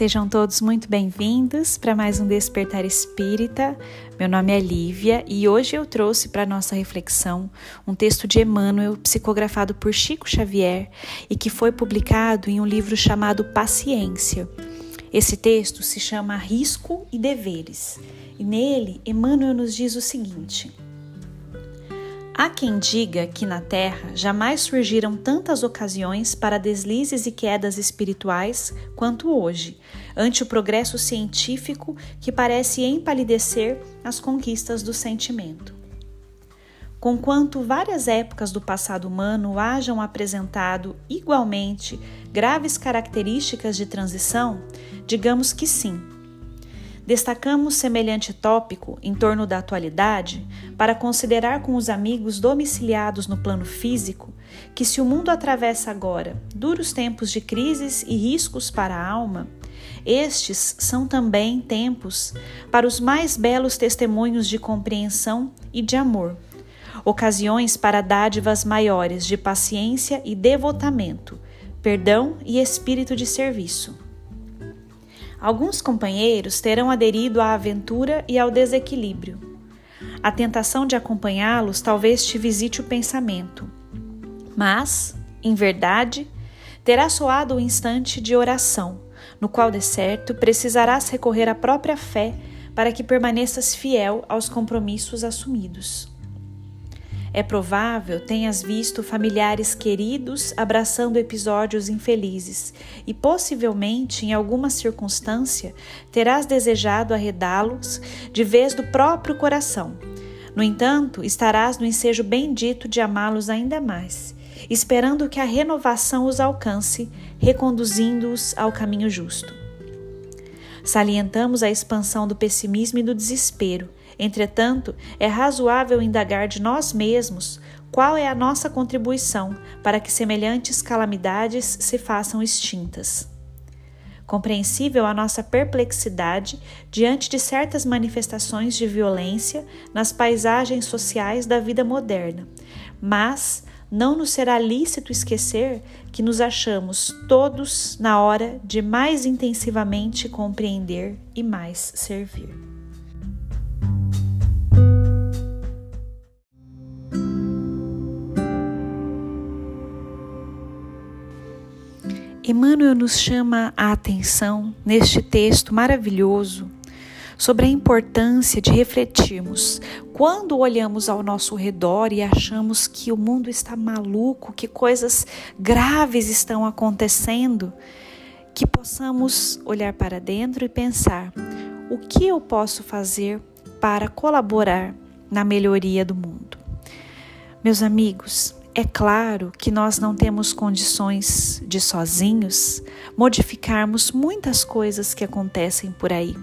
Sejam todos muito bem-vindos para mais um Despertar Espírita. Meu nome é Lívia e hoje eu trouxe para nossa reflexão um texto de Emmanuel psicografado por Chico Xavier e que foi publicado em um livro chamado Paciência. Esse texto se chama Risco e Deveres e nele Emmanuel nos diz o seguinte: Há quem diga que na Terra jamais surgiram tantas ocasiões para deslizes e quedas espirituais quanto hoje, ante o progresso científico que parece empalidecer as conquistas do sentimento. Conquanto várias épocas do passado humano hajam apresentado igualmente graves características de transição, digamos que sim Destacamos semelhante tópico em torno da atualidade para considerar com os amigos domiciliados no plano físico que, se o mundo atravessa agora duros tempos de crises e riscos para a alma, estes são também tempos para os mais belos testemunhos de compreensão e de amor, ocasiões para dádivas maiores de paciência e devotamento, perdão e espírito de serviço. Alguns companheiros terão aderido à aventura e ao desequilíbrio. A tentação de acompanhá-los talvez te visite o pensamento. Mas, em verdade, terá soado o instante de oração, no qual, de certo, precisarás recorrer à própria fé para que permaneças fiel aos compromissos assumidos. É provável tenhas visto familiares queridos abraçando episódios infelizes e possivelmente, em alguma circunstância, terás desejado arredá-los de vez do próprio coração. No entanto, estarás no ensejo bendito de amá-los ainda mais, esperando que a renovação os alcance, reconduzindo-os ao caminho justo. Salientamos a expansão do pessimismo e do desespero Entretanto, é razoável indagar de nós mesmos qual é a nossa contribuição para que semelhantes calamidades se façam extintas. Compreensível a nossa perplexidade diante de certas manifestações de violência nas paisagens sociais da vida moderna, mas não nos será lícito esquecer que nos achamos todos na hora de mais intensivamente compreender e mais servir. Emmanuel nos chama a atenção neste texto maravilhoso sobre a importância de refletirmos quando olhamos ao nosso redor e achamos que o mundo está maluco, que coisas graves estão acontecendo, que possamos olhar para dentro e pensar: o que eu posso fazer para colaborar na melhoria do mundo? Meus amigos, é claro que nós não temos condições de sozinhos modificarmos muitas coisas que acontecem por aí.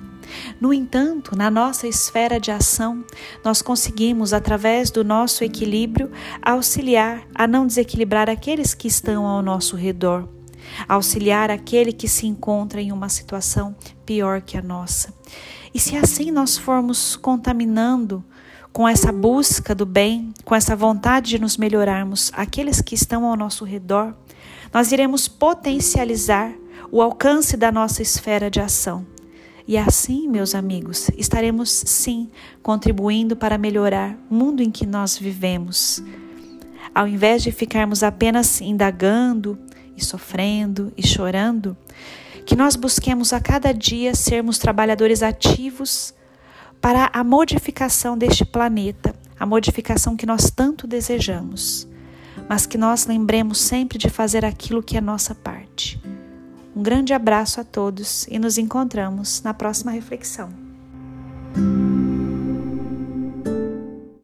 No entanto, na nossa esfera de ação, nós conseguimos, através do nosso equilíbrio, auxiliar a não desequilibrar aqueles que estão ao nosso redor, auxiliar aquele que se encontra em uma situação pior que a nossa. E se assim nós formos contaminando com essa busca do bem, com essa vontade de nos melhorarmos, aqueles que estão ao nosso redor, nós iremos potencializar o alcance da nossa esfera de ação. E assim, meus amigos, estaremos sim contribuindo para melhorar o mundo em que nós vivemos. Ao invés de ficarmos apenas indagando e sofrendo e chorando, que nós busquemos a cada dia sermos trabalhadores ativos para a modificação deste planeta, a modificação que nós tanto desejamos, mas que nós lembremos sempre de fazer aquilo que é nossa parte. Um grande abraço a todos e nos encontramos na próxima reflexão.